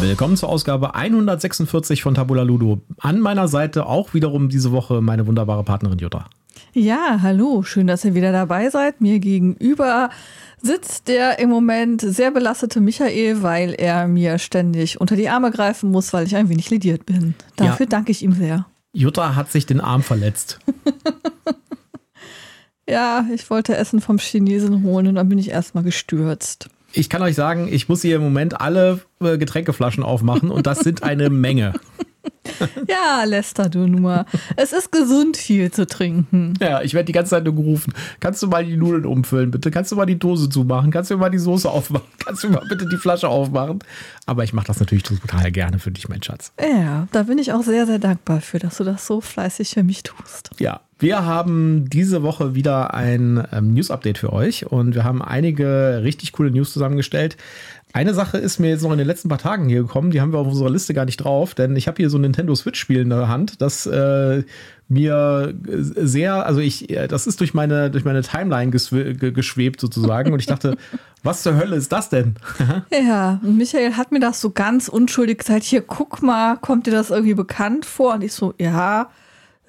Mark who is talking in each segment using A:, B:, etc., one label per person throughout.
A: Willkommen zur Ausgabe 146 von Tabula Ludo. An meiner Seite auch wiederum diese Woche meine wunderbare Partnerin Jutta.
B: Ja, hallo, schön, dass ihr wieder dabei seid. Mir gegenüber sitzt der im Moment sehr belastete Michael, weil er mir ständig unter die Arme greifen muss, weil ich ein wenig lediert bin. Dafür ja. danke ich ihm sehr.
A: Jutta hat sich den Arm verletzt.
B: ja, ich wollte Essen vom Chinesen holen und dann bin ich erstmal gestürzt.
A: Ich kann euch sagen, ich muss hier im Moment alle äh, Getränkeflaschen aufmachen und das sind eine Menge.
B: Ja, Lester, du nur. Es ist gesund, viel zu trinken.
A: Ja, ich werde die ganze Zeit nur gerufen. Kannst du mal die Nudeln umfüllen, bitte? Kannst du mal die Dose zumachen? Kannst du mal die Soße aufmachen? Kannst du mal bitte die Flasche aufmachen? Aber ich mache das natürlich total gerne für dich, mein Schatz.
B: Ja, da bin ich auch sehr, sehr dankbar für, dass du das so fleißig für mich tust.
A: Ja, wir haben diese Woche wieder ein ähm, News-Update für euch und wir haben einige richtig coole News zusammengestellt. Eine Sache ist mir jetzt noch in den letzten paar Tagen hier gekommen, die haben wir auf unserer Liste gar nicht drauf, denn ich habe hier so ein Nintendo Switch-Spiel in der Hand, das äh, mir sehr, also ich, das ist durch meine, durch meine Timeline geschwebt sozusagen und ich dachte, was zur Hölle ist das denn?
B: ja, und Michael hat mir das so ganz unschuldig gesagt, hier guck mal, kommt dir das irgendwie bekannt vor? Und ich so, ja,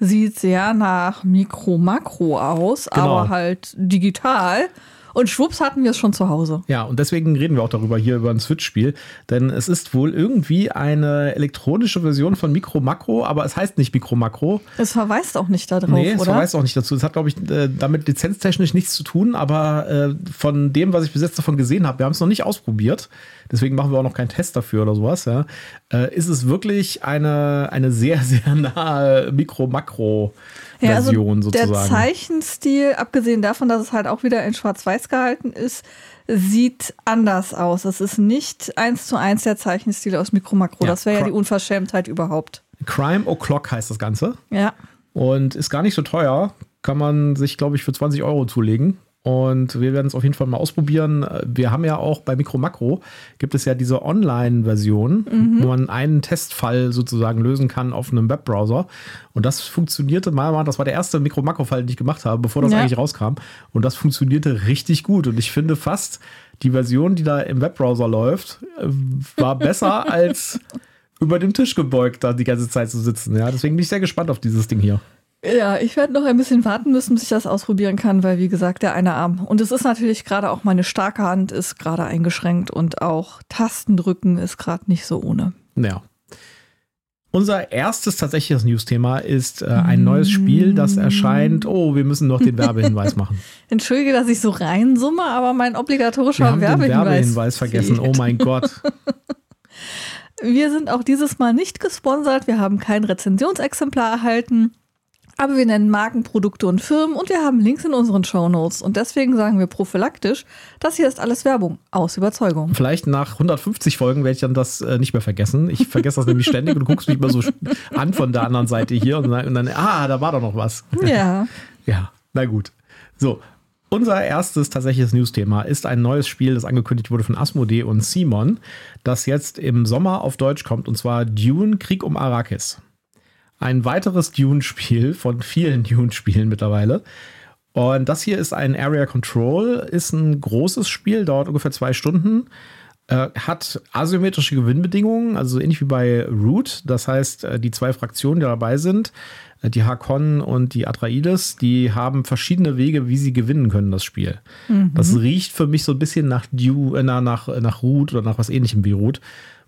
B: sieht sehr nach Mikro-Makro aus, genau. aber halt digital. Und schwupps hatten wir es schon zu Hause.
A: Ja, und deswegen reden wir auch darüber hier über ein Switch-Spiel. Denn es ist wohl irgendwie eine elektronische Version von Mikro Makro, aber es heißt nicht Mikro Makro.
B: Es verweist auch nicht darauf,
A: nee, es
B: oder?
A: verweist auch nicht dazu. Es hat, glaube ich, äh, damit lizenztechnisch nichts zu tun, aber äh, von dem, was ich bis jetzt davon gesehen habe, wir haben es noch nicht ausprobiert, deswegen machen wir auch noch keinen Test dafür oder sowas, ja, äh, ist es wirklich eine, eine sehr, sehr nahe Mikro Makro. Ja, also sozusagen.
B: Der Zeichenstil, abgesehen davon, dass es halt auch wieder in Schwarz-Weiß gehalten ist, sieht anders aus. Es ist nicht eins zu eins der Zeichenstil aus Mikro Makro. Ja, das wäre ja die Unverschämtheit überhaupt.
A: Crime O'Clock heißt das Ganze.
B: Ja.
A: Und ist gar nicht so teuer. Kann man sich, glaube ich, für 20 Euro zulegen. Und wir werden es auf jeden Fall mal ausprobieren. Wir haben ja auch bei Mikro Makro gibt es ja diese Online-Version, mhm. wo man einen Testfall sozusagen lösen kann auf einem Webbrowser. Und das funktionierte mal, das war der erste Mikro Makro-Fall, den ich gemacht habe, bevor das ja. eigentlich rauskam. Und das funktionierte richtig gut. Und ich finde fast, die Version, die da im Webbrowser läuft, äh, war besser als über dem Tisch gebeugt, da die ganze Zeit zu sitzen. Ja, deswegen bin ich sehr gespannt auf dieses Ding hier.
B: Ja, ich werde noch ein bisschen warten müssen, bis ich das ausprobieren kann, weil wie gesagt, der eine Arm. Und es ist natürlich gerade auch meine starke Hand ist gerade eingeschränkt und auch Tastendrücken ist gerade nicht so ohne.
A: Ja. Unser erstes tatsächliches News-Thema ist äh, ein neues Spiel, das erscheint. Oh, wir müssen noch den Werbehinweis machen.
B: Entschuldige, dass ich so reinsumme, aber mein obligatorischer
A: wir haben
B: Werbehinweis.
A: Den Werbehinweis vergessen. Oh mein Gott.
B: wir sind auch dieses Mal nicht gesponsert. Wir haben kein Rezensionsexemplar erhalten. Aber wir nennen Marken, Produkte und Firmen und wir haben Links in unseren Show Notes. Und deswegen sagen wir prophylaktisch, das hier ist alles Werbung, aus Überzeugung.
A: Vielleicht nach 150 Folgen werde ich dann das äh, nicht mehr vergessen. Ich vergesse das nämlich ständig und du guckst mich mal so an von der anderen Seite hier und dann, und dann ah, da war doch noch was.
B: Ja.
A: ja, na gut. So, unser erstes tatsächliches News-Thema ist ein neues Spiel, das angekündigt wurde von Asmodee und Simon, das jetzt im Sommer auf Deutsch kommt, und zwar Dune Krieg um Arrakis ein weiteres Dune-Spiel von vielen Dune-Spielen mittlerweile. Und das hier ist ein Area Control, ist ein großes Spiel, dauert ungefähr zwei Stunden, äh, hat asymmetrische Gewinnbedingungen, also ähnlich wie bei Root. Das heißt, äh, die zwei Fraktionen, die dabei sind, äh, die Hakon und die Atreides, die haben verschiedene Wege, wie sie gewinnen können, das Spiel. Mhm. Das riecht für mich so ein bisschen nach, Dune, äh, nach, nach Root oder nach was ähnlichem wie Root.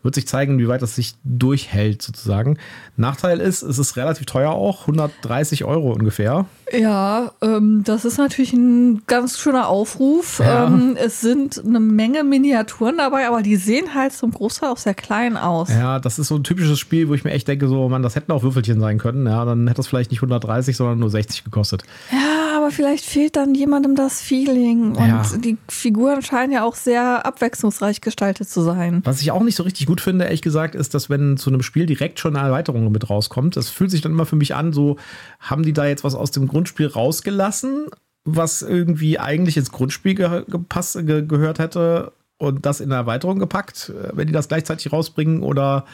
A: Wird sich zeigen, wie weit das sich durchhält, sozusagen. Nachteil ist, es ist relativ teuer auch, 130 Euro ungefähr.
B: Ja, ähm, das ist natürlich ein ganz schöner Aufruf. Ja. Ähm, es sind eine Menge Miniaturen dabei, aber die sehen halt zum Großteil auch sehr klein aus.
A: Ja, das ist so ein typisches Spiel, wo ich mir echt denke, so, man, das hätten auch Würfelchen sein können. Ja, dann hätte das vielleicht nicht 130, sondern nur 60 gekostet.
B: Ja, aber vielleicht fehlt dann jemandem das Feeling. Und ja. die Figuren scheinen ja auch sehr abwechslungsreich gestaltet zu sein.
A: Was ich auch nicht so richtig gut gut finde, ehrlich gesagt, ist, dass wenn zu einem Spiel direkt schon eine Erweiterung mit rauskommt, das fühlt sich dann immer für mich an, so haben die da jetzt was aus dem Grundspiel rausgelassen, was irgendwie eigentlich ins Grundspiel ge gepasst, ge gehört hätte und das in eine Erweiterung gepackt, äh, wenn die das gleichzeitig rausbringen oder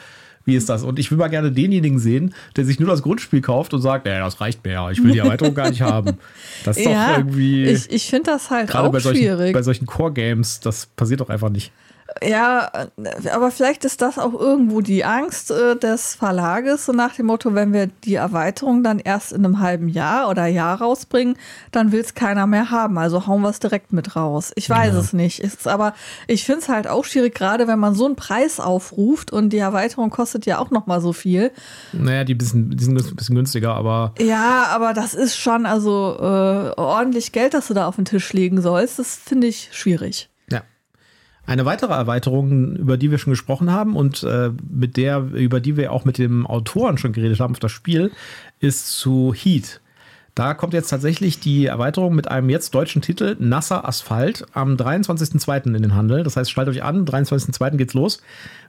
A: wie ist das? Und ich will mal gerne denjenigen sehen, der sich nur das Grundspiel kauft und sagt, ja, das reicht mir ja, ich will die Erweiterung gar nicht haben. Das ist ja, doch irgendwie.
B: Ich, ich finde das halt auch
A: bei solchen,
B: schwierig.
A: Bei solchen Core-Games, das passiert doch einfach nicht.
B: Ja, aber vielleicht ist das auch irgendwo die Angst äh, des Verlages, so nach dem Motto, wenn wir die Erweiterung dann erst in einem halben Jahr oder Jahr rausbringen, dann will es keiner mehr haben. Also hauen wir es direkt mit raus. Ich weiß ja. es nicht. Ist, aber ich finde es halt auch schwierig, gerade wenn man so einen Preis aufruft und die Erweiterung kostet ja auch noch mal so viel.
A: Naja, die, bisschen, die sind ein bisschen günstiger, aber.
B: Ja, aber das ist schon also äh, ordentlich Geld, das du da auf den Tisch legen sollst. Das finde ich schwierig.
A: Eine weitere Erweiterung, über die wir schon gesprochen haben und äh, mit der, über die wir auch mit dem Autoren schon geredet haben auf das Spiel, ist zu Heat. Da kommt jetzt tatsächlich die Erweiterung mit einem jetzt deutschen Titel Nasser Asphalt am 23.02. in den Handel. Das heißt, schaltet euch an, 23.02. geht's los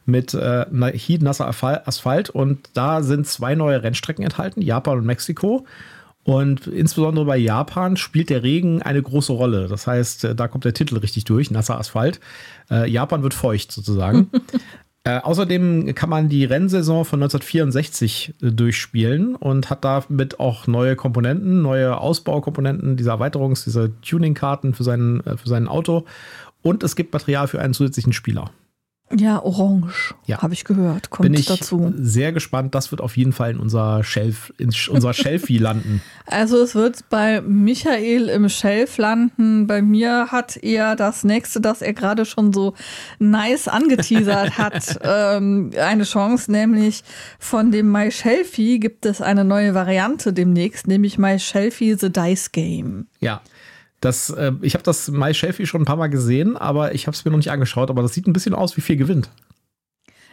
A: mit äh, Heat Nasser Asphalt und da sind zwei neue Rennstrecken enthalten, Japan und Mexiko. Und insbesondere bei Japan spielt der Regen eine große Rolle. Das heißt, äh, da kommt der Titel richtig durch, nasser Asphalt. Äh, Japan wird feucht sozusagen. äh, außerdem kann man die Rennsaison von 1964 äh, durchspielen und hat damit auch neue Komponenten, neue Ausbaukomponenten, diese Erweiterungs-, diese Tuning-Karten für, seinen, äh, für sein Auto. Und es gibt Material für einen zusätzlichen Spieler.
B: Ja, orange, ja. habe ich gehört, kommt
A: Bin ich
B: dazu.
A: Sehr gespannt, das wird auf jeden Fall in unser Shelf, in unser Shelfie landen.
B: Also es wird bei Michael im Shelf landen. Bei mir hat er das nächste, das er gerade schon so nice angeteasert hat, ähm, eine Chance, nämlich von dem My Shelfie gibt es eine neue Variante demnächst, nämlich My Shelfie The Dice Game.
A: Ja, das, äh, ich habe das My Shelfie schon ein paar Mal gesehen, aber ich habe es mir noch nicht angeschaut. Aber das sieht ein bisschen aus, wie viel gewinnt.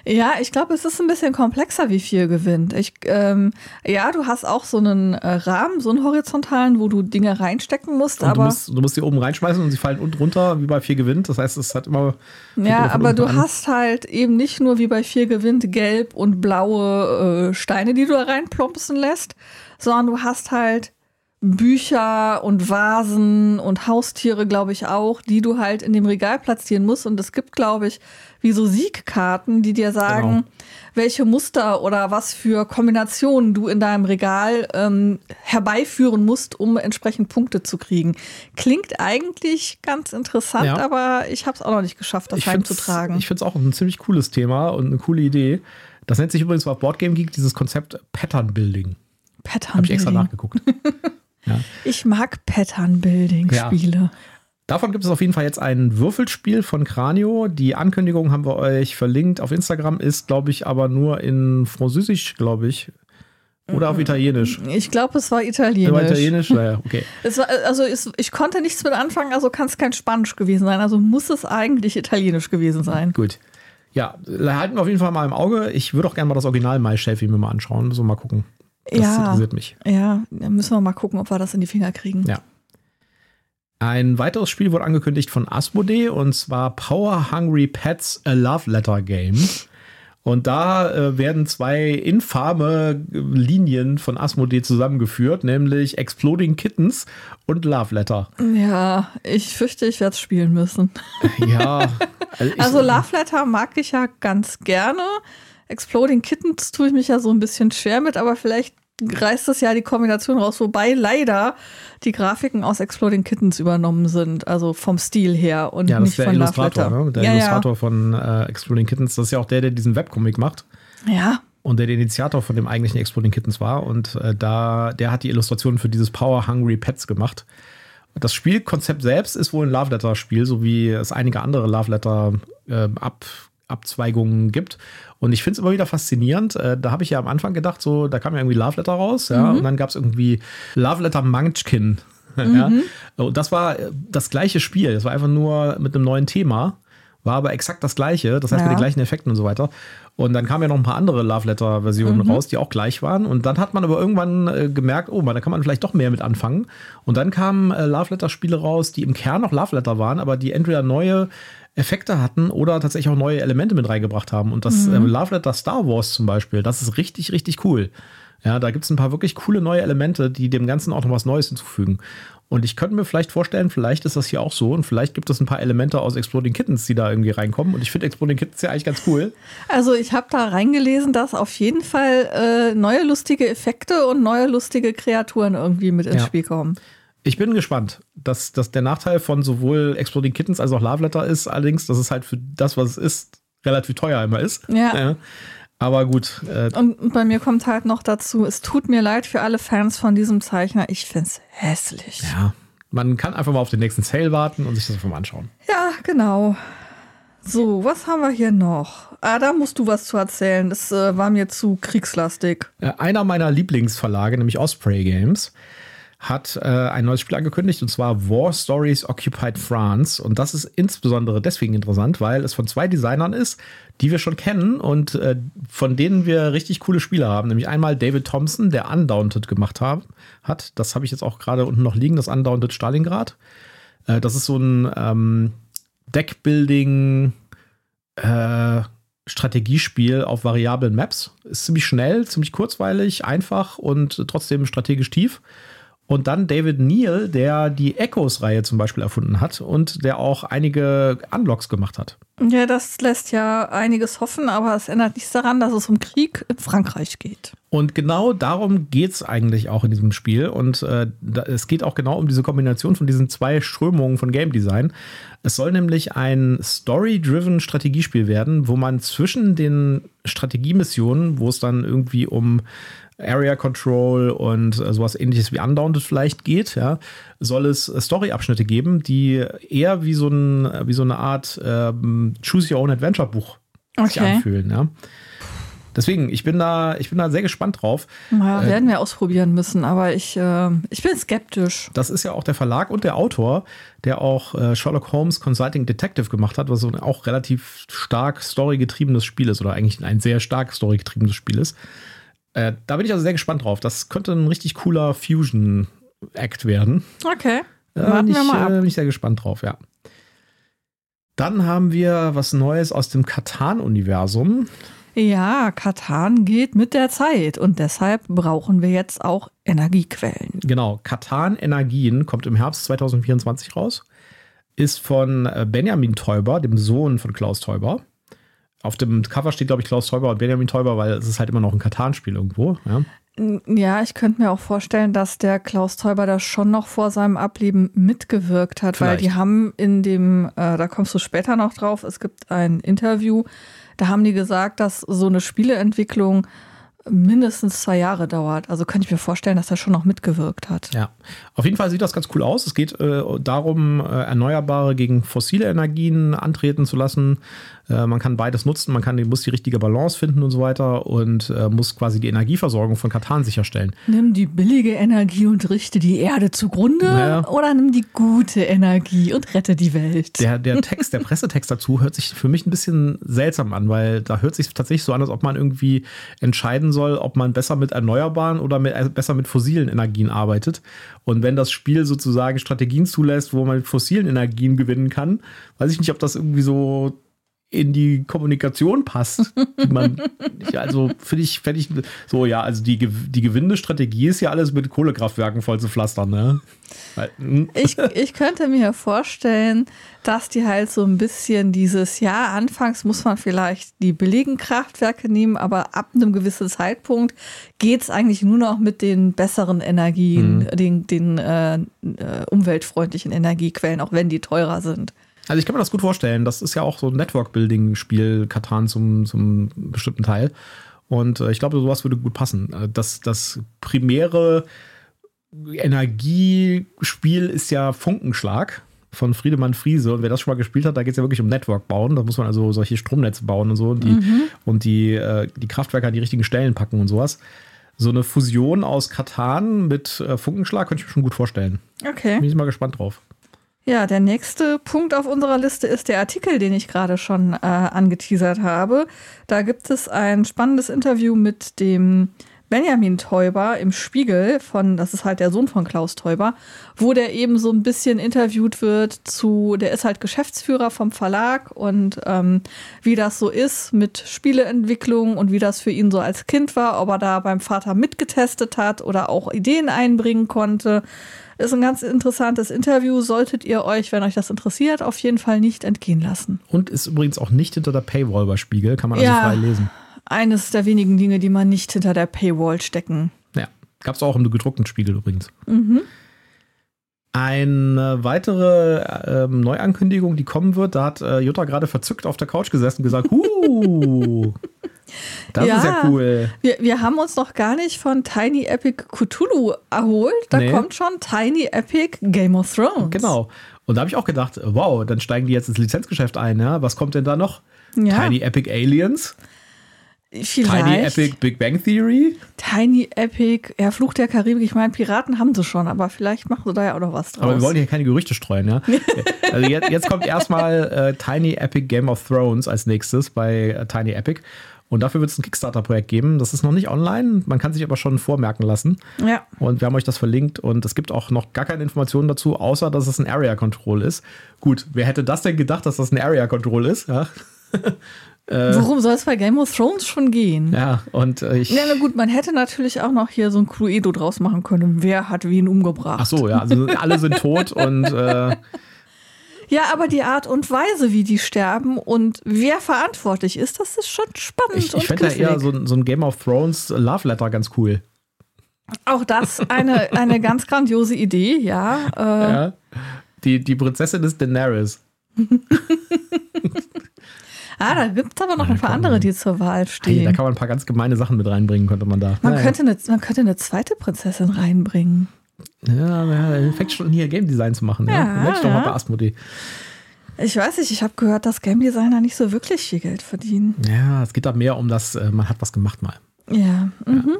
B: Ja, ich glaube, es ist ein bisschen komplexer, wie viel gewinnt. Ich, ähm, ja, du hast auch so einen äh, Rahmen, so einen horizontalen, wo du Dinge reinstecken musst. Und aber
A: du musst, du musst die oben reinschmeißen und sie fallen unten runter, wie bei viel gewinnt. Das heißt, es hat immer.
B: Ja, aber du an. hast halt eben nicht nur wie bei viel gewinnt gelb und blaue äh, Steine, die du da reinplompsen lässt, sondern du hast halt Bücher und Vasen und Haustiere, glaube ich, auch, die du halt in dem Regal platzieren musst. Und es gibt, glaube ich, wie so Siegkarten, die dir sagen, genau. welche Muster oder was für Kombinationen du in deinem Regal ähm, herbeiführen musst, um entsprechend Punkte zu kriegen. Klingt eigentlich ganz interessant, ja. aber ich habe es auch noch nicht geschafft, das ich heimzutragen.
A: Ich finde es auch ein ziemlich cooles Thema und eine coole Idee. Das nennt sich übrigens auf Boardgame Geek dieses Konzept Pattern Building.
B: Pattern Building.
A: Habe ich extra nachgeguckt.
B: Ja. Ich mag Pattern-Building-Spiele. Ja.
A: Davon gibt es auf jeden Fall jetzt ein Würfelspiel von Cranio. Die Ankündigung haben wir euch verlinkt auf Instagram, ist, glaube ich, aber nur in Französisch, glaube ich. Oder auf mhm. Italienisch?
B: Ich glaube, es war Italienisch.
A: War Italienisch? Naja, okay.
B: Es war, also es, ich konnte nichts mit anfangen, also kann es kein Spanisch gewesen sein. Also muss es eigentlich Italienisch gewesen sein.
A: Gut. Ja, halten wir auf jeden Fall mal im Auge. Ich würde auch gerne mal das Original My Shelfie mir mal anschauen. So mal gucken. Das ja, interessiert mich.
B: Ja, dann müssen wir mal gucken, ob wir das in die Finger kriegen.
A: Ja. Ein weiteres Spiel wurde angekündigt von Asmodee und zwar Power Hungry Pets A Love Letter Game. Und da äh, werden zwei infame Linien von Asmodee zusammengeführt, nämlich Exploding Kittens und Love Letter.
B: Ja, ich fürchte, ich werde es spielen müssen.
A: Ja.
B: Also, also Love Letter mag ich ja ganz gerne. Exploding Kittens tue ich mich ja so ein bisschen schwer mit, aber vielleicht reißt das ja die Kombination raus, wobei leider die Grafiken aus Exploding Kittens übernommen sind, also vom Stil her und ja, nicht von
A: Illustrator, ne? Der ja, Illustrator ja. von äh, Exploding Kittens, das ist ja auch der, der diesen Webcomic macht.
B: Ja.
A: Und der der Initiator von dem eigentlichen Exploding Kittens war. Und äh, da, der hat die Illustrationen für dieses Power Hungry Pets gemacht. Das Spielkonzept selbst ist wohl ein Love Letter Spiel, so wie es einige andere Love Letter äh, ab Abzweigungen gibt. Und ich finde es immer wieder faszinierend. Äh, da habe ich ja am Anfang gedacht, so, da kam ja irgendwie Love Letter raus, ja, mhm. und dann gab es irgendwie Love Letter Munchkin. Mhm. Ja. Und das war das gleiche Spiel. Das war einfach nur mit einem neuen Thema. War aber exakt das gleiche, das heißt ja. mit den gleichen Effekten und so weiter. Und dann kamen ja noch ein paar andere Love Letter-Versionen mhm. raus, die auch gleich waren. Und dann hat man aber irgendwann äh, gemerkt, oh, da kann man vielleicht doch mehr mit anfangen. Und dann kamen äh, Love Letter-Spiele raus, die im Kern noch Love Letter waren, aber die entweder neue Effekte hatten oder tatsächlich auch neue Elemente mit reingebracht haben. Und das mhm. äh, Love Letter Star Wars zum Beispiel, das ist richtig, richtig cool. Ja, da gibt es ein paar wirklich coole neue Elemente, die dem Ganzen auch noch was Neues hinzufügen. Und ich könnte mir vielleicht vorstellen, vielleicht ist das hier auch so und vielleicht gibt es ein paar Elemente aus Exploding Kittens, die da irgendwie reinkommen. Und ich finde Exploding Kittens ja eigentlich ganz cool.
B: Also ich habe da reingelesen, dass auf jeden Fall äh, neue lustige Effekte und neue lustige Kreaturen irgendwie mit ins ja. Spiel kommen.
A: Ich bin gespannt. Dass, dass der Nachteil von sowohl Exploding Kittens als auch Love Letter ist allerdings, dass es halt für das, was es ist, relativ teuer immer ist.
B: Ja.
A: Aber gut.
B: Äh und bei mir kommt halt noch dazu, es tut mir leid für alle Fans von diesem Zeichner. Ich finde es hässlich.
A: Ja. Man kann einfach mal auf den nächsten Sale warten und sich das einfach mal anschauen.
B: Ja, genau. So, was haben wir hier noch? Ah, da musst du was zu erzählen. Das äh, war mir zu kriegslastig.
A: Äh, einer meiner Lieblingsverlage, nämlich Osprey Games, hat äh, ein neues Spiel angekündigt und zwar War Stories Occupied France. Und das ist insbesondere deswegen interessant, weil es von zwei Designern ist, die wir schon kennen und äh, von denen wir richtig coole Spiele haben. Nämlich einmal David Thompson, der Undaunted gemacht haben, hat. Das habe ich jetzt auch gerade unten noch liegen, das Undaunted Stalingrad. Äh, das ist so ein ähm, Deckbuilding. Äh, Strategiespiel auf variablen Maps. Ist ziemlich schnell, ziemlich kurzweilig, einfach und trotzdem strategisch tief. Und dann David Neal, der die Echoes-Reihe zum Beispiel erfunden hat und der auch einige Unlocks gemacht hat.
B: Ja, das lässt ja einiges hoffen, aber es ändert nichts daran, dass es um Krieg in Frankreich geht.
A: Und genau darum geht es eigentlich auch in diesem Spiel. Und äh, es geht auch genau um diese Kombination von diesen zwei Strömungen von Game Design. Es soll nämlich ein Story-driven Strategiespiel werden, wo man zwischen den Strategiemissionen, wo es dann irgendwie um Area Control und äh, sowas ähnliches wie Undaunted vielleicht geht, ja, soll es äh, Story-Abschnitte geben, die eher wie so, ein, wie so eine Art ähm, Choose Your Own Adventure Buch okay. sich anfühlen, ja. Deswegen, ich bin da, ich bin da sehr gespannt drauf.
B: Ja, äh, werden wir ausprobieren müssen, aber ich, äh, ich bin skeptisch.
A: Das ist ja auch der Verlag und der Autor, der auch äh, Sherlock Holmes Consulting Detective gemacht hat, was so ein auch relativ stark storygetriebenes Spiel ist oder eigentlich ein sehr stark storygetriebenes Spiel ist. Äh, da bin ich also sehr gespannt drauf. Das könnte ein richtig cooler Fusion-Act werden.
B: Okay.
A: Da bin ich, äh, bin ich sehr gespannt drauf, ja. Dann haben wir was Neues aus dem Katan-Universum.
B: Ja, Katan geht mit der Zeit und deshalb brauchen wir jetzt auch Energiequellen.
A: Genau, Katan Energien kommt im Herbst 2024 raus. Ist von äh, Benjamin Teuber, dem Sohn von Klaus Teuber. Auf dem Cover steht, glaube ich, Klaus Teuber und Benjamin Teuber, weil es ist halt immer noch ein Katan-Spiel irgendwo. Ja.
B: Ja, ich könnte mir auch vorstellen, dass der Klaus Teuber da schon noch vor seinem Ableben mitgewirkt hat, Vielleicht. weil die haben in dem, äh, da kommst du später noch drauf, es gibt ein Interview, da haben die gesagt, dass so eine Spieleentwicklung mindestens zwei Jahre dauert. Also könnte ich mir vorstellen, dass er schon noch mitgewirkt hat.
A: Ja, auf jeden Fall sieht das ganz cool aus. Es geht äh, darum, äh, Erneuerbare gegen fossile Energien antreten zu lassen. Äh, man kann beides nutzen, man kann, muss die richtige Balance finden und so weiter und äh, muss quasi die Energieversorgung von Katan sicherstellen.
B: Nimm die billige Energie und richte die Erde zugrunde naja. oder nimm die gute Energie und rette die Welt.
A: Der, der Text, der Pressetext dazu hört sich für mich ein bisschen seltsam an, weil da hört sich tatsächlich so an, als ob man irgendwie entscheiden soll, ob man besser mit erneuerbaren oder mit, also besser mit fossilen Energien arbeitet. Und wenn das Spiel sozusagen Strategien zulässt, wo man mit fossilen Energien gewinnen kann, weiß ich nicht, ob das irgendwie so in die Kommunikation passt. Man, also finde ich, fände ich so, ja, also die, die Gewindestrategie ist ja alles mit Kohlekraftwerken voll zu pflastern, ne?
B: Hm. Ich, ich könnte mir vorstellen, dass die halt so ein bisschen dieses, ja, anfangs muss man vielleicht die billigen Kraftwerke nehmen, aber ab einem gewissen Zeitpunkt geht es eigentlich nur noch mit den besseren Energien, mhm. den, den äh, äh umweltfreundlichen Energiequellen, auch wenn die teurer sind.
A: Also ich kann mir das gut vorstellen. Das ist ja auch so ein Network-Building-Spiel, Katan zum, zum bestimmten Teil. Und äh, ich glaube, sowas würde gut passen. Äh, das, das primäre Energiespiel ist ja Funkenschlag von Friedemann Friese. Und wer das schon mal gespielt hat, da geht es ja wirklich um Network bauen. Da muss man also solche Stromnetze bauen und so und die, mhm. und die, äh, die Kraftwerke an die richtigen Stellen packen und sowas. So eine Fusion aus Katan mit äh, Funkenschlag könnte ich mir schon gut vorstellen.
B: Okay.
A: Bin ich mal gespannt drauf.
B: Ja, der nächste Punkt auf unserer Liste ist der Artikel, den ich gerade schon äh, angeteasert habe. Da gibt es ein spannendes Interview mit dem Benjamin Teuber im Spiegel von, das ist halt der Sohn von Klaus Teuber, wo der eben so ein bisschen interviewt wird zu, der ist halt Geschäftsführer vom Verlag und ähm, wie das so ist mit Spieleentwicklung und wie das für ihn so als Kind war, ob er da beim Vater mitgetestet hat oder auch Ideen einbringen konnte. Ist ein ganz interessantes Interview. Solltet ihr euch, wenn euch das interessiert, auf jeden Fall nicht entgehen lassen.
A: Und ist übrigens auch nicht hinter der Paywall bei Spiegel, kann man also ja, frei lesen.
B: Eines der wenigen Dinge, die man nicht hinter der Paywall stecken.
A: Ja, gab es auch im gedruckten Spiegel übrigens. Mhm. Eine weitere ähm, Neuankündigung, die kommen wird, da hat äh, Jutta gerade verzückt auf der Couch gesessen und gesagt, huh, das
B: Ja.
A: ist ja cool.
B: Wir, wir haben uns noch gar nicht von Tiny Epic Cthulhu erholt. Da
A: Nee.
B: kommt schon Tiny Epic Game of Thrones.
A: Genau. Und da habe ich auch gedacht, wow, dann steigen die jetzt ins Lizenzgeschäft ein. Ja? Was kommt denn da noch?
B: Ja.
A: Tiny Epic Aliens,
B: Vielleicht.
A: Tiny Epic Big Bang Theory.
B: Tiny Epic, ja, Fluch der Karibik. Ich meine, Piraten haben sie schon, aber vielleicht machen sie da ja auch noch was draus.
A: Aber wir wollen hier keine Gerüchte streuen, ja. also jetzt, jetzt kommt erstmal äh, Tiny Epic Game of Thrones als nächstes bei äh, Tiny Epic. Und dafür wird es ein Kickstarter-Projekt geben. Das ist noch nicht online, man kann sich aber schon vormerken lassen.
B: ja.
A: Und wir haben euch das verlinkt und es gibt auch noch gar keine Informationen dazu, außer dass es ein Area Control ist. Gut, wer hätte das denn gedacht, dass das ein Area Control ist? Ja,
B: Worum soll es bei Game of Thrones schon gehen?
A: ja und äh, ich.
B: Ja, na gut, man hätte natürlich auch noch hier so ein Cluedo draus machen können. Wer hat wen umgebracht?
A: Ach so, ja, also alle sind tot und äh,
B: Ja, aber die Art und Weise, wie die sterben und wer verantwortlich ist, das ist schon spannend.
A: ich, ich fände ja eher so, ein- so ein Game of Thrones Love Letter ganz cool.
B: Auch das eine, eine ganz grandiose Idee, ja. Äh,
A: Ja. Die, die Prinzessin ist Daenerys.
B: Ah, da gibt es aber noch
A: Ja,
B: ein paar andere,
A: ja.
B: die zur Wahl
A: Hey,
B: stehen.
A: da kann man ein paar ganz gemeine Sachen mit reinbringen, könnte man da.
B: man,
A: Naja.
B: könnte eine, man könnte eine zweite Prinzessin reinbringen.
A: Ja, ja, fängt schon hier Game Design zu machen. Ja,
B: Ja,
A: ja. Mensch doch mal
B: ja.
A: bei Asmodee.
B: Ich weiß nicht, ich habe gehört, dass Game Designer nicht so wirklich viel Geld verdienen.
A: Ja, es geht da mehr um das, äh, man hat was gemacht mal.
B: Ja. Mhm.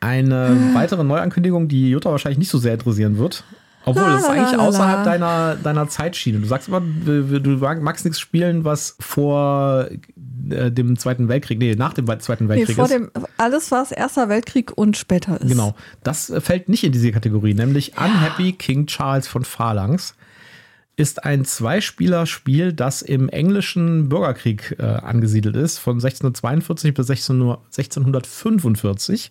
A: Eine weitere Neuankündigung, die Jutta wahrscheinlich nicht so sehr interessieren wird. Obwohl, das ist eigentlich außerhalb deiner, deiner Zeitschiene. Du sagst immer, du magst nichts spielen, was vor äh, dem Zweiten Weltkrieg, nee, nach dem Zweiten
B: Nee,
A: Weltkrieg
B: vor
A: ist.
B: dem, alles, was Erster Weltkrieg und später ist.
A: Genau. Das äh, fällt nicht in diese Kategorie, nämlich Unhappy King Charles von Phalanx ist ein Zweispieler-Spiel, das im englischen Bürgerkrieg äh, angesiedelt ist, von 1642 bis 16, Uhr- 1645.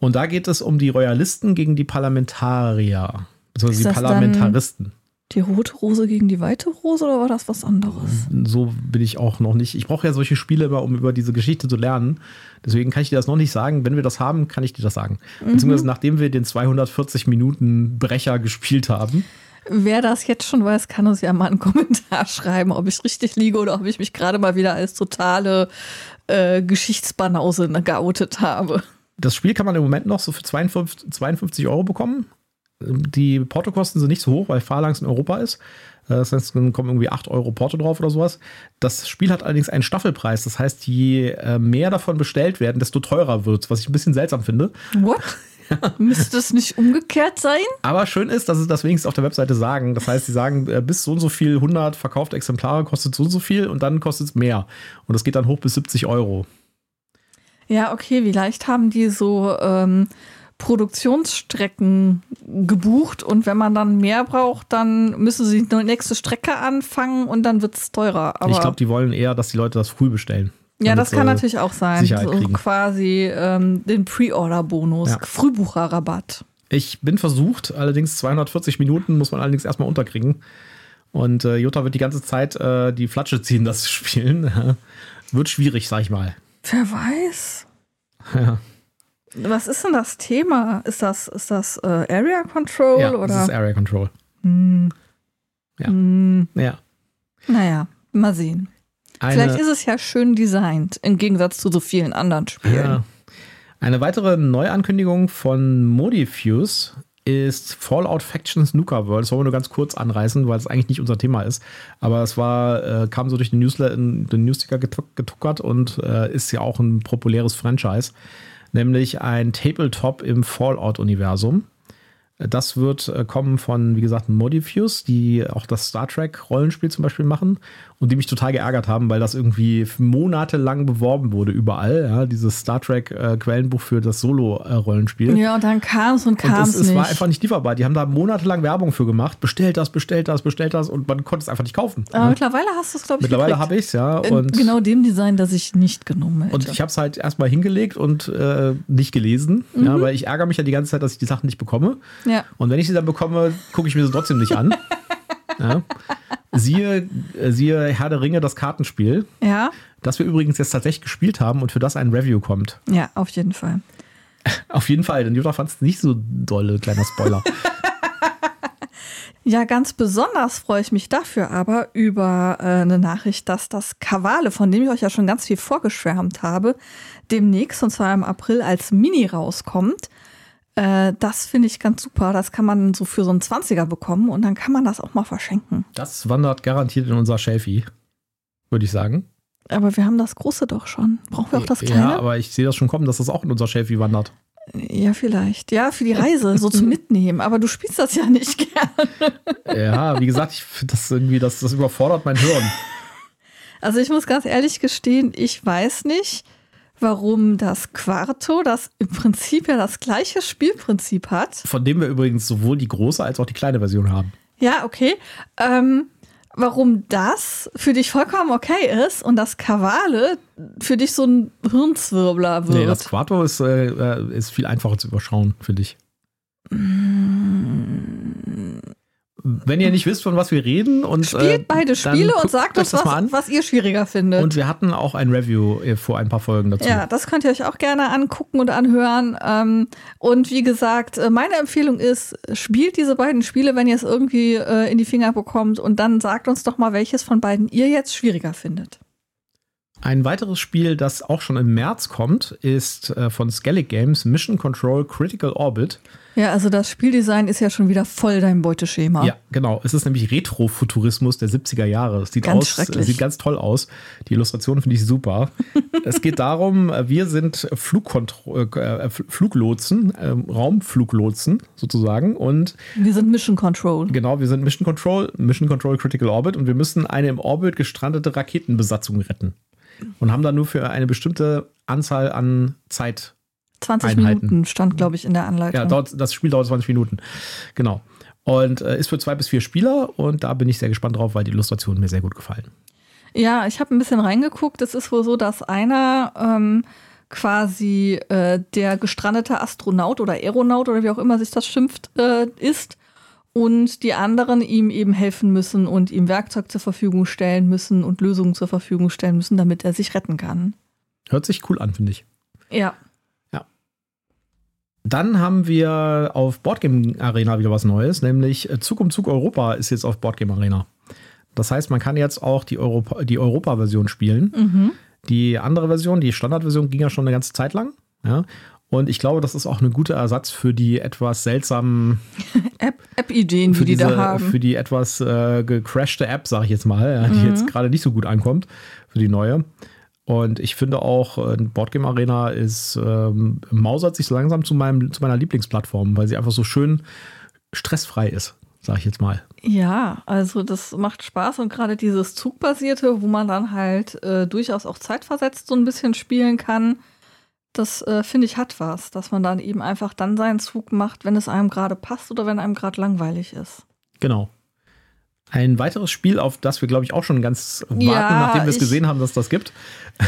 A: Und da geht es um die Royalisten gegen die Parlamentarier, beziehungsweise die Parlamentaristen.
B: Die rote Rose gegen die weite Rose oder war das was anderes?
A: So bin ich auch noch nicht. Ich brauche ja solche Spiele immer, um über diese Geschichte zu lernen. Deswegen kann ich dir das noch nicht sagen. Wenn wir das haben, kann ich dir das sagen. Beziehungsweise nachdem wir den 240 Minuten Brecher gespielt haben.
B: Wer das jetzt schon weiß, kann uns ja mal einen Kommentar schreiben, ob ich richtig liege oder ob ich mich gerade mal wieder als totale äh, Geschichtsbanause geoutet habe.
A: Das Spiel kann man im Moment noch so für 52, 52 Euro bekommen. Die Portokosten sind nicht so hoch, weil Phalanx in Europa ist. Äh, Das heißt, dann kommen irgendwie 8 Euro Porto drauf oder sowas. Das Spiel hat allerdings einen Staffelpreis. Das heißt, je äh, mehr davon bestellt werden, desto teurer wird was ich ein bisschen seltsam finde.
B: What? Müsste es nicht umgekehrt sein?
A: Aber schön ist, dass sie das wenigstens auf der Webseite sagen. Das heißt, sie sagen, äh, bis so und so viel 100 verkaufte Exemplare kostet so und so viel und dann kostet es mehr. Und das geht dann hoch bis 70 Euro.
B: Ja, okay, vielleicht haben die so ähm, Produktionsstrecken gebucht und wenn man dann mehr braucht, dann müssen sie die nächste Strecke anfangen und dann wird es teurer. Aber
A: ich glaube, die wollen eher, dass die Leute das früh bestellen.
B: ja, das kann
A: sie
B: natürlich auch sein. So quasi ähm, den Pre-Order-Bonus,
A: Ja.
B: Frühbucherrabatt.
A: Ich bin versucht, allerdings 240 Minuten muss man allerdings erstmal unterkriegen. Und äh, Jutta wird die ganze Zeit äh, die Flatsche ziehen, das zu spielen. wird schwierig, sag ich mal.
B: Wer weiß.
A: Ja.
B: Was ist denn das Thema? Ist das, ist das äh, Area Control
A: Ja,
B: oder?
A: das ist Area Control.
B: Hm.
A: Ja.
B: Hm.
A: Ja.
B: Naja, mal sehen. Vielleicht ist es ja schön designt, im Gegensatz zu so vielen anderen Spielen.
A: Ja. Eine weitere Neuankündigung von Modifuse ist Fallout Factions Nuka World. Das wollen wir nur ganz kurz anreißen, weil es eigentlich nicht unser Thema ist. Aber es war, äh, kam so durch den Newsletter, den Newsticker getuck- getuckert und äh, ist ja auch ein populäres Franchise. Nämlich ein Tabletop im Fallout-Universum. Das wird äh, kommen von, wie gesagt, Modifuse, die auch das Star Trek-Rollenspiel zum Beispiel machen und die mich total geärgert haben, weil das irgendwie monatelang beworben wurde überall. Ja, dieses Star Trek-Quellenbuch für das Solo-Rollenspiel.
B: Ja, und dann kam es und kam
A: es,
B: es
A: es
B: nicht.
A: war einfach nicht lieferbar. Die haben da monatelang Werbung für gemacht. Bestellt das, bestellt das, bestellt das und man konnte es einfach nicht kaufen.
B: Aber
A: Ja.
B: mittlerweile hast du es, glaube ich,
A: Mittlerweile habe ich es, ja.
B: In
A: Und,
B: genau dem Design, das ich nicht genommen hätte.
A: und ich habe es halt erstmal hingelegt und äh, nicht gelesen, ja, weil ich ärgere mich ja die ganze Zeit, dass ich die Sachen nicht bekomme.
B: ja.
A: Und wenn ich sie dann bekomme, gucke ich mir sie trotzdem nicht an. ja. Siehe, äh, siehe Herr der Ringe, das Kartenspiel,
B: ja,
A: das wir übrigens jetzt tatsächlich gespielt haben und für das ein Review kommt.
B: ja, auf jeden Fall.
A: Auf jeden Fall, denn Jutta fand es nicht so dolle, kleiner Spoiler.
B: Ja, ganz besonders freue ich mich dafür aber über äh, eine Nachricht, dass das Kavale, von dem ich euch ja schon ganz viel vorgeschwärmt habe, demnächst, und zwar im April, als Mini rauskommt. Äh, das finde ich ganz super. Das kann man so für so einen 20er bekommen und dann kann man das auch mal verschenken.
A: Das wandert garantiert in unser Shelfie, würde ich sagen.
B: Aber wir haben das große doch schon. Brauchen wir auch das kleine?
A: Ja, aber ich sehe das schon kommen, dass das auch in unser Shelfie wandert.
B: Ja, vielleicht. Ja, für die Reise, so zum Mitnehmen. Aber du spielst das ja nicht gerne.
A: Ja, wie gesagt, ich finde das irgendwie, das, das überfordert mein Hirn.
B: Also ich muss ganz ehrlich gestehen, ich weiß nicht, warum das Quarto, das im Prinzip ja das gleiche Spielprinzip hat.
A: Von dem wir übrigens sowohl die große als auch die kleine Version haben.
B: Ja, okay. Ähm, warum das für dich vollkommen okay ist und das Kavale für dich so ein Hirnzwirbler wird.
A: Nee, das Quarto ist, äh, ist viel einfacher zu überschauen, finde ich. Wenn ihr nicht wisst, von was wir reden und
B: Spielt
A: äh,
B: beide
A: dann
B: Spiele und sagt uns, was, was ihr schwieriger findet.
A: Und wir hatten auch ein Review äh, vor ein paar Folgen dazu.
B: Ja, das könnt ihr euch auch gerne angucken und anhören. Ähm, und wie gesagt, äh, meine Empfehlung ist, spielt diese beiden Spiele, wenn ihr es irgendwie äh, in die Finger bekommt und dann sagt uns doch mal, welches von beiden ihr jetzt schwieriger findet.
A: Ein weiteres Spiel, das auch schon im März kommt, ist äh, von Skellig Games Mission Control Critical Orbit.
B: Ja, also das Spieldesign ist ja schon wieder voll dein Beuteschema.
A: Ja, genau. Es ist nämlich Retrofuturismus der 70er Jahre. Es sieht,
B: Ganz
A: aus,
B: schrecklich.
A: sieht ganz toll aus. Die Illustration finde ich super. es geht darum, äh, wir sind Flugkontro äh, Fluglotsen, äh, Raumfluglotsen sozusagen. Und
B: Wir sind Mission Control.
A: genau, wir sind Mission Control, Mission Control Critical Orbit und wir müssen eine im Orbit gestrandete Raketenbesatzung retten. Und haben dann nur für eine bestimmte Anzahl an Zeit
B: 20
A: Einheiten.
B: Minuten stand, glaube ich, in der Anleitung.
A: Ja, dauert, das Spiel dauert 20 Minuten. Genau. Und äh, ist für zwei bis vier Spieler und da bin ich sehr gespannt drauf, weil die Illustrationen mir sehr gut gefallen.
B: Ja, ich habe ein bisschen reingeguckt. Es ist wohl so, dass einer ähm, quasi äh, der gestrandete Astronaut oder Aeronaut oder wie auch immer sich das schimpft, äh, ist und die anderen ihm eben helfen müssen und ihm Werkzeug zur Verfügung stellen müssen und Lösungen zur Verfügung stellen müssen, damit er sich retten kann.
A: Hört sich cool an, finde ich.
B: Ja.
A: Dann haben wir auf Boardgame Arena wieder was Neues, nämlich Zug um Zug Europa ist jetzt auf Boardgame Arena. Das heißt, man kann jetzt auch die Europa- die Europa-Version spielen.
B: Mhm.
A: Die andere Version, die Standardversion, ging ja schon eine ganze Zeit lang. Ja. Und ich glaube, das ist auch ein guter Ersatz für die etwas seltsamen
B: App- App-Ideen,
A: für
B: die die
A: diese,
B: da haben.
A: für die etwas äh, gecrashte App, sage ich jetzt mal, ja, die
B: Mhm.
A: jetzt gerade nicht so gut ankommt, für die neue. Und ich finde auch, äh, Boardgame Arena ist, ähm, mausert sich so langsam zu, meinem, zu meiner Lieblingsplattform, weil sie einfach so schön stressfrei ist, sage ich jetzt mal.
B: Ja, also das macht Spaß und gerade dieses Zugbasierte, wo man dann halt äh, durchaus auch zeitversetzt so ein bisschen spielen kann, das äh, finde ich hat was, dass man dann eben einfach dann seinen Zug macht, wenn es einem gerade passt oder wenn einem gerade langweilig ist.
A: Genau. Ein weiteres Spiel, auf das wir, glaube ich, auch schon ganz warten,
B: Ja,
A: nachdem wir es gesehen haben, dass das gibt.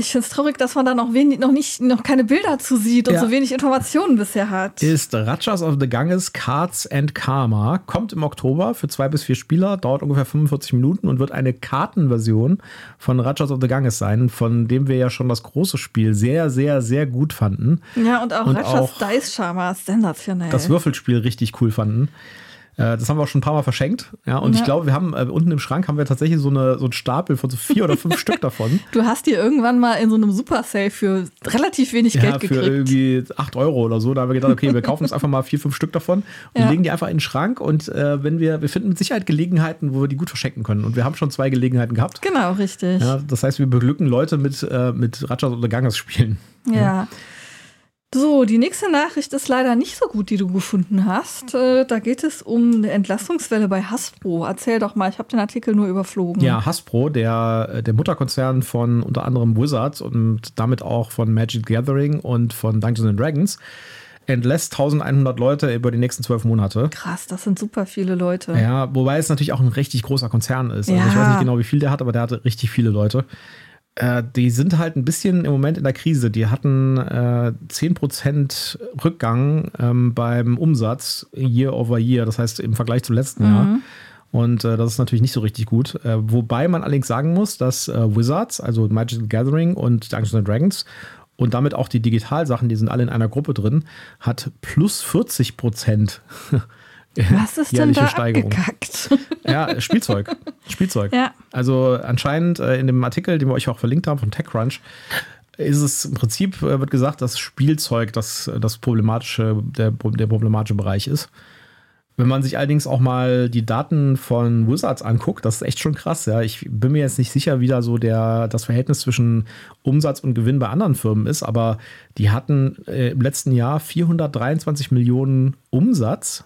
B: Ich finde es traurig, dass man da noch wenig, noch nicht, noch keine Bilder zu sieht und
A: Ja.
B: so wenig Informationen bisher hat.
A: Ist Ratchas of the Ganges Cards and Karma. Kommt im Oktober für zwei bis vier Spieler, dauert ungefähr 45 Minuten und wird eine Kartenversion von Ratchas of the Ganges sein, von dem wir ja schon das große Spiel sehr, sehr, sehr gut fanden.
B: ja, und auch
A: und
B: Ratchas Dice Charmer sensationell.
A: Das Würfelspiel richtig cool fanden. Äh, Das haben wir auch schon ein paar Mal verschenkt. Ja, und ich
B: Ja.
A: glaube, wir haben äh, unten im Schrank haben wir tatsächlich so, eine, so einen Stapel von so vier oder fünf Stück davon.
B: du hast dir irgendwann mal in so einem Super Sale für relativ wenig
A: Ja,
B: Geld
A: für
B: gekriegt.
A: irgendwie 8 Euro oder so. Da haben wir gedacht, okay, wir kaufen uns einfach mal vier, fünf Stück davon und
B: Ja.
A: legen die einfach in den Schrank. Und äh, wenn wir, wir finden mit Sicherheit Gelegenheiten, wo wir die gut verschenken können. Und wir haben schon zwei Gelegenheiten gehabt.
B: Genau, richtig.
A: Ja, das heißt, wir beglücken Leute mit, äh, mit Ratchas oder Ganges spielen.
B: Ja. So, die nächste Nachricht ist leider nicht so gut, die du gefunden hast. Äh, da geht es um eine Entlastungswelle bei Hasbro. Erzähl doch mal, ich habe den Artikel nur überflogen.
A: Ja, Hasbro, der, der Mutterkonzern von unter anderem Wizards und damit auch von Magic the Gathering und von Dungeons and Dragons, entlässt 1100 Leute über die nächsten zwölf Monate.
B: Krass, das sind super viele Leute.
A: Ja, wobei es natürlich auch ein richtig großer Konzern ist. Also ich
B: Ja.
A: weiß nicht genau, wie viel der hat, aber der hatte richtig viele Leute. Äh, die sind halt ein bisschen im Moment in der Krise. Die hatten äh, 10% Rückgang ähm, beim Umsatz year over year, das heißt im Vergleich zum letzten Jahr. Und äh, das ist natürlich nicht so richtig gut. Äh, wobei man allerdings sagen muss, dass äh, Wizards, also Magic the Gathering und Dungeons and Dragons und damit auch die Digitalsachen, die sind alle in einer Gruppe drin, hat plus 40 Prozent
B: Was ist denn da Steigerung. abgekackt?
A: Ja, Spielzeug. Spielzeug. Ja. Also anscheinend äh, in dem Artikel, den wir euch auch verlinkt haben von TechCrunch, ist es im Prinzip, äh, wird gesagt, dass Spielzeug das, das problematische, der, der problematische Bereich ist. Wenn man sich allerdings auch mal die Daten von Wizards anguckt, das ist echt schon krass. Ja, ich bin mir jetzt nicht sicher, wie da so der, das Verhältnis zwischen Umsatz und Gewinn bei anderen Firmen ist, aber die hatten äh, im letzten Jahr 423 Millionen Umsatz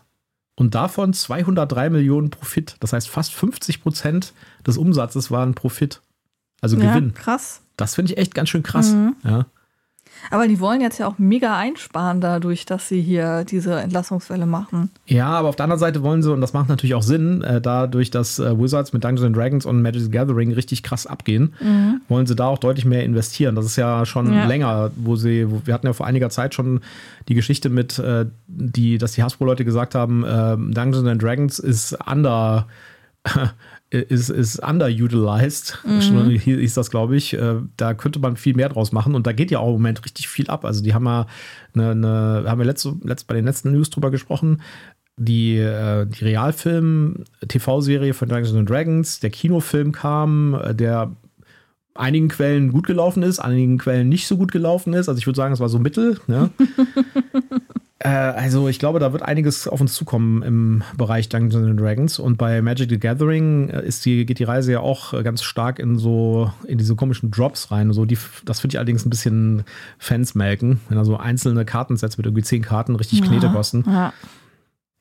A: und davon 203 Millionen Profit. Das heißt, fast 50 Prozent des Umsatzes waren Profit. Also Gewinn.
B: Ja, krass.
A: Das finde ich echt ganz schön krass. Mhm. Ja.
B: Aber die wollen jetzt ja auch mega einsparen dadurch, dass sie hier diese Entlassungswelle machen.
A: Ja, aber auf der anderen Seite wollen sie, und das macht natürlich auch Sinn, äh, dadurch, dass äh, Wizards mit Dungeons Dragons und Magic the Gathering richtig krass abgehen, mhm. wollen sie da auch deutlich mehr investieren. Das ist ja schon ja. länger, wo sie, wo, wir hatten ja vor einiger Zeit schon die Geschichte mit, äh, die, dass die Hasbro-Leute gesagt haben, äh, Dungeons Dragons ist under ist, ist underutilized, mhm. hieß das, glaube ich. Äh, da könnte man viel mehr draus machen und da geht ja auch im Moment richtig viel ab. Also die haben ja eine, eine haben wir letzte, letzte, bei den letzten News drüber gesprochen. Die, äh, die Realfilm-TV-Serie von Dungeons Dragons, der Kinofilm kam, äh, der einigen Quellen gut gelaufen ist, einigen Quellen nicht so gut gelaufen ist. Also ich würde sagen, es war so mittel. Ne? Äh, also ich glaube, da wird einiges auf uns zukommen im Bereich Dungeons Dragons. Und bei Magic the Gathering äh, ist die, geht die Reise ja auch äh, ganz stark in so, in diese komischen Drops rein. So die, das finde ich allerdings ein bisschen Fans melken, wenn da so einzelne Kartensets mit irgendwie zehn Karten richtig Knete ja, kosten. Ja.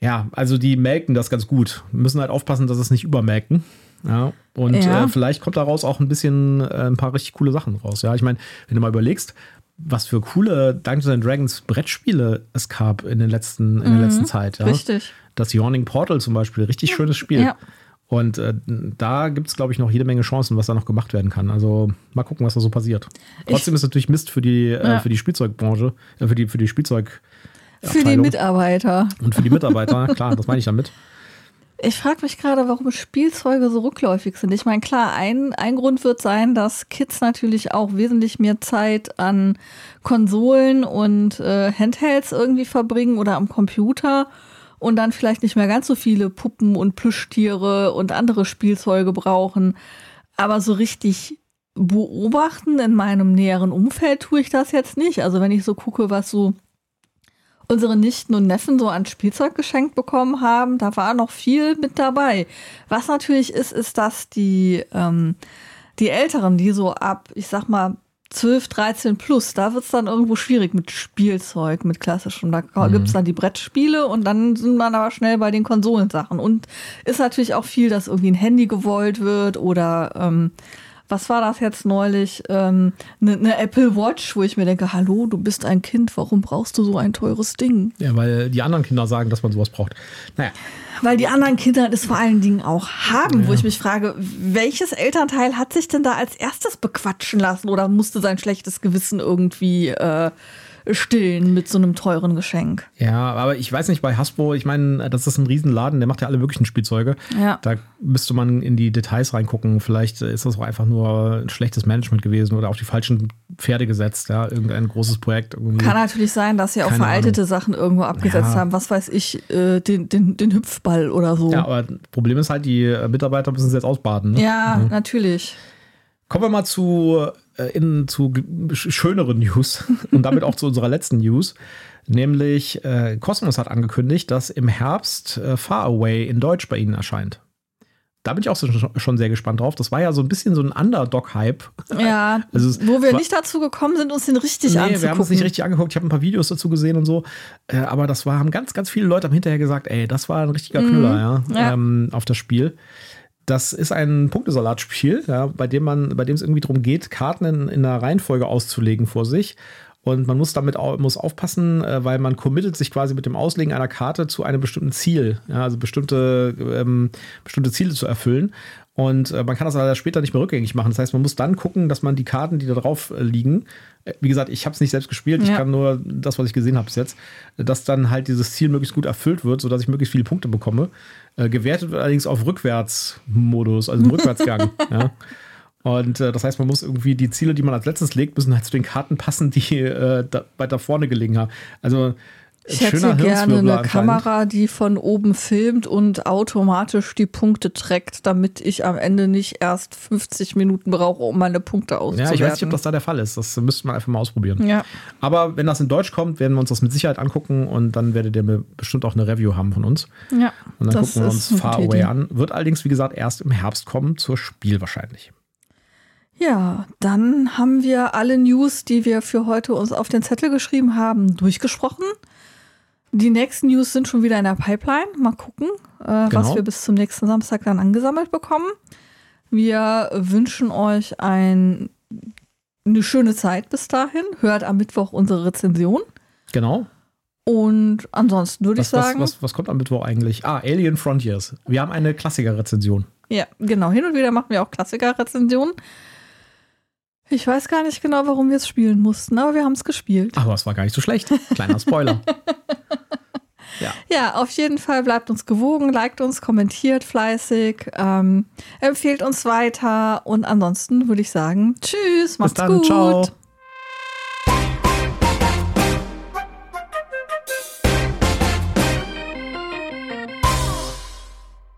A: ja. also die melken das ganz gut. Wir müssen halt aufpassen, dass es nicht übermelken. Ja, und ja. Äh, vielleicht kommt daraus auch ein bisschen äh, ein paar richtig coole Sachen raus. Ja, ich meine, wenn du mal überlegst, was für coole Dungeons Dragons Brettspiele es gab in, den letzten, in der mhm, letzten Zeit. Ja?
B: Richtig.
A: Das Yawning Portal zum Beispiel, richtig schönes Spiel. Ja. Und äh, da gibt es, glaube ich, noch jede Menge Chancen, was da noch gemacht werden kann. Also mal gucken, was da so passiert. Trotzdem ich, ist natürlich Mist für die, äh, ja. äh, für die Spielzeugbranche, äh, für die, für die Spielzeug.
B: Für die Mitarbeiter.
A: Und für die Mitarbeiter, klar, das meine ich damit.
B: Ich frage mich gerade, warum Spielzeuge so rückläufig sind. Ich meine, klar, ein, ein Grund wird sein, dass Kids natürlich auch wesentlich mehr Zeit an Konsolen und äh, Handhelds irgendwie verbringen oder am Computer und dann vielleicht nicht mehr ganz so viele Puppen und Plüschtiere und andere Spielzeuge brauchen. Aber so richtig beobachten in meinem näheren Umfeld tue ich das jetzt nicht. Also wenn ich so gucke, was so unsere Nichten und Neffen so an Spielzeug geschenkt bekommen haben, da war noch viel mit dabei. Was natürlich ist, ist, dass die, ähm, die Älteren, die so ab, ich sag mal, 12, 13 plus, da wird es dann irgendwo schwierig mit Spielzeug, mit klassischem. Da mhm. gibt es dann die Brettspiele und dann sind man aber schnell bei den Konsolensachen. Und ist natürlich auch viel, dass irgendwie ein Handy gewollt wird oder ähm, was war das jetzt neulich? Ähm, eine, ne Apple Watch, wo ich mir denke, hallo, du bist ein Kind, warum brauchst du so ein teures Ding?
A: Ja, weil die anderen Kinder sagen, dass man sowas braucht. Naja.
B: Weil die anderen Kinder das vor allen Dingen auch haben, ja. wo ich mich frage, welches Elternteil hat sich denn da als erstes bequatschen lassen oder musste sein schlechtes Gewissen irgendwie äh, stillen mit so einem teuren Geschenk.
A: Ja, aber ich weiß nicht, bei Hasbro, ich meine, das ist ein Riesenladen, der macht ja alle möglichen Spielzeuge. Ja. Da müsste man in die Details reingucken. Vielleicht ist das auch einfach nur ein schlechtes Management gewesen oder auf die falschen Pferde gesetzt, ja, irgendein großes Projekt. Irgendwie.
B: Kann natürlich sein, dass sie auch veraltete Ahnung. Sachen irgendwo abgesetzt ja. haben, was weiß ich, äh, den, den, den Hüpfball oder so.
A: Ja, aber Problem ist halt, die Mitarbeiter müssen es jetzt ausbaden. Ne?
B: Ja, mhm. natürlich.
A: Kommen wir mal zu äh, in, zu schöneren News und damit auch zu unserer letzten News. Nämlich äh, Cosmos hat angekündigt, dass im Herbst äh, Far Away in Deutsch bei ihnen erscheint. Da bin ich auch so, schon sehr gespannt drauf. Das war ja so ein bisschen so ein Underdog-Hype.
B: Ja, also wo wir war, nicht dazu gekommen sind, uns den richtig nee, anzugucken.
A: wir haben uns nicht richtig angeguckt. Ich habe ein paar Videos dazu gesehen und so. Äh, aber das war, haben ganz, ganz viele Leute am hinterher gesagt, ey, das war ein richtiger Knüller, mhm, ja, ja. Ähm, auf das Spiel. Das ist ein Punktesalatspiel, ja, bei dem man, bei dem es irgendwie darum geht, Karten in, in einer Reihenfolge auszulegen vor sich. Und man muss damit auch, muss aufpassen, äh, weil man committet sich quasi mit dem Auslegen einer Karte zu einem bestimmten Ziel, ja, also bestimmte, ähm, bestimmte Ziele zu erfüllen. Und äh, man kann das aber später nicht mehr rückgängig machen. Das heißt, man muss dann gucken, dass man die Karten, die da drauf liegen, wie gesagt, ich habe es nicht selbst gespielt, ja. ich kann nur das, was ich gesehen habe bis jetzt, dass dann halt dieses Ziel möglichst gut erfüllt wird, sodass ich möglichst viele Punkte bekomme. Äh, gewertet wird allerdings auf Rückwärtsmodus, also im Rückwärtsgang. ja. Und äh, das heißt, man muss irgendwie die Ziele, die man als letztes legt, müssen halt zu den Karten passen, die äh, da, weiter vorne gelegen haben. Also
B: Ich hätte gerne eine. Kamera, die von oben filmt und automatisch die Punkte trackt, damit ich am Ende nicht erst 50 Minuten brauche, um meine Punkte
A: Ja,
B: auszuwerten.
A: ich weiß nicht, ob das da der Fall ist. Das müsste man einfach mal ausprobieren.
B: ja.
A: Aber wenn das in Deutsch kommt, werden wir uns das mit Sicherheit angucken und dann werdet ihr mir bestimmt auch eine Review haben von uns.
B: ja,
A: Und dann gucken wir uns Far Away an. Wird allerdings, wie gesagt, erst im Herbst kommen, zur Spiel wahrscheinlich.
B: Ja, dann haben wir alle News, die wir für heute uns auf den Zettel geschrieben haben, durchgesprochen. Die nächsten News sind schon wieder in der Pipeline. Mal gucken, äh, was
A: Genau.
B: wir bis zum nächsten Samstag dann angesammelt bekommen. Wir wünschen euch ein, eine schöne Zeit bis dahin. Hört am Mittwoch unsere Rezension.
A: Genau.
B: Und ansonsten würde ich
A: Was, was,
B: sagen,
A: was, was kommt am Mittwoch eigentlich? Ah, Alien Frontiers. Wir haben eine Klassiker-Rezension.
B: ja, genau. Hin und wieder machen wir auch Klassiker-Rezensionen. Ich weiß gar nicht genau, warum wir es spielen mussten, aber wir haben es gespielt.
A: Aber es war gar nicht so schlecht. Kleiner Spoiler. ja.
B: Ja, auf jeden Fall bleibt uns gewogen, liked uns, kommentiert fleißig, ähm, empfehlt uns weiter und ansonsten würde ich sagen, tschüss,
A: Bis
B: macht's
A: dann.
B: gut.
A: Ciao.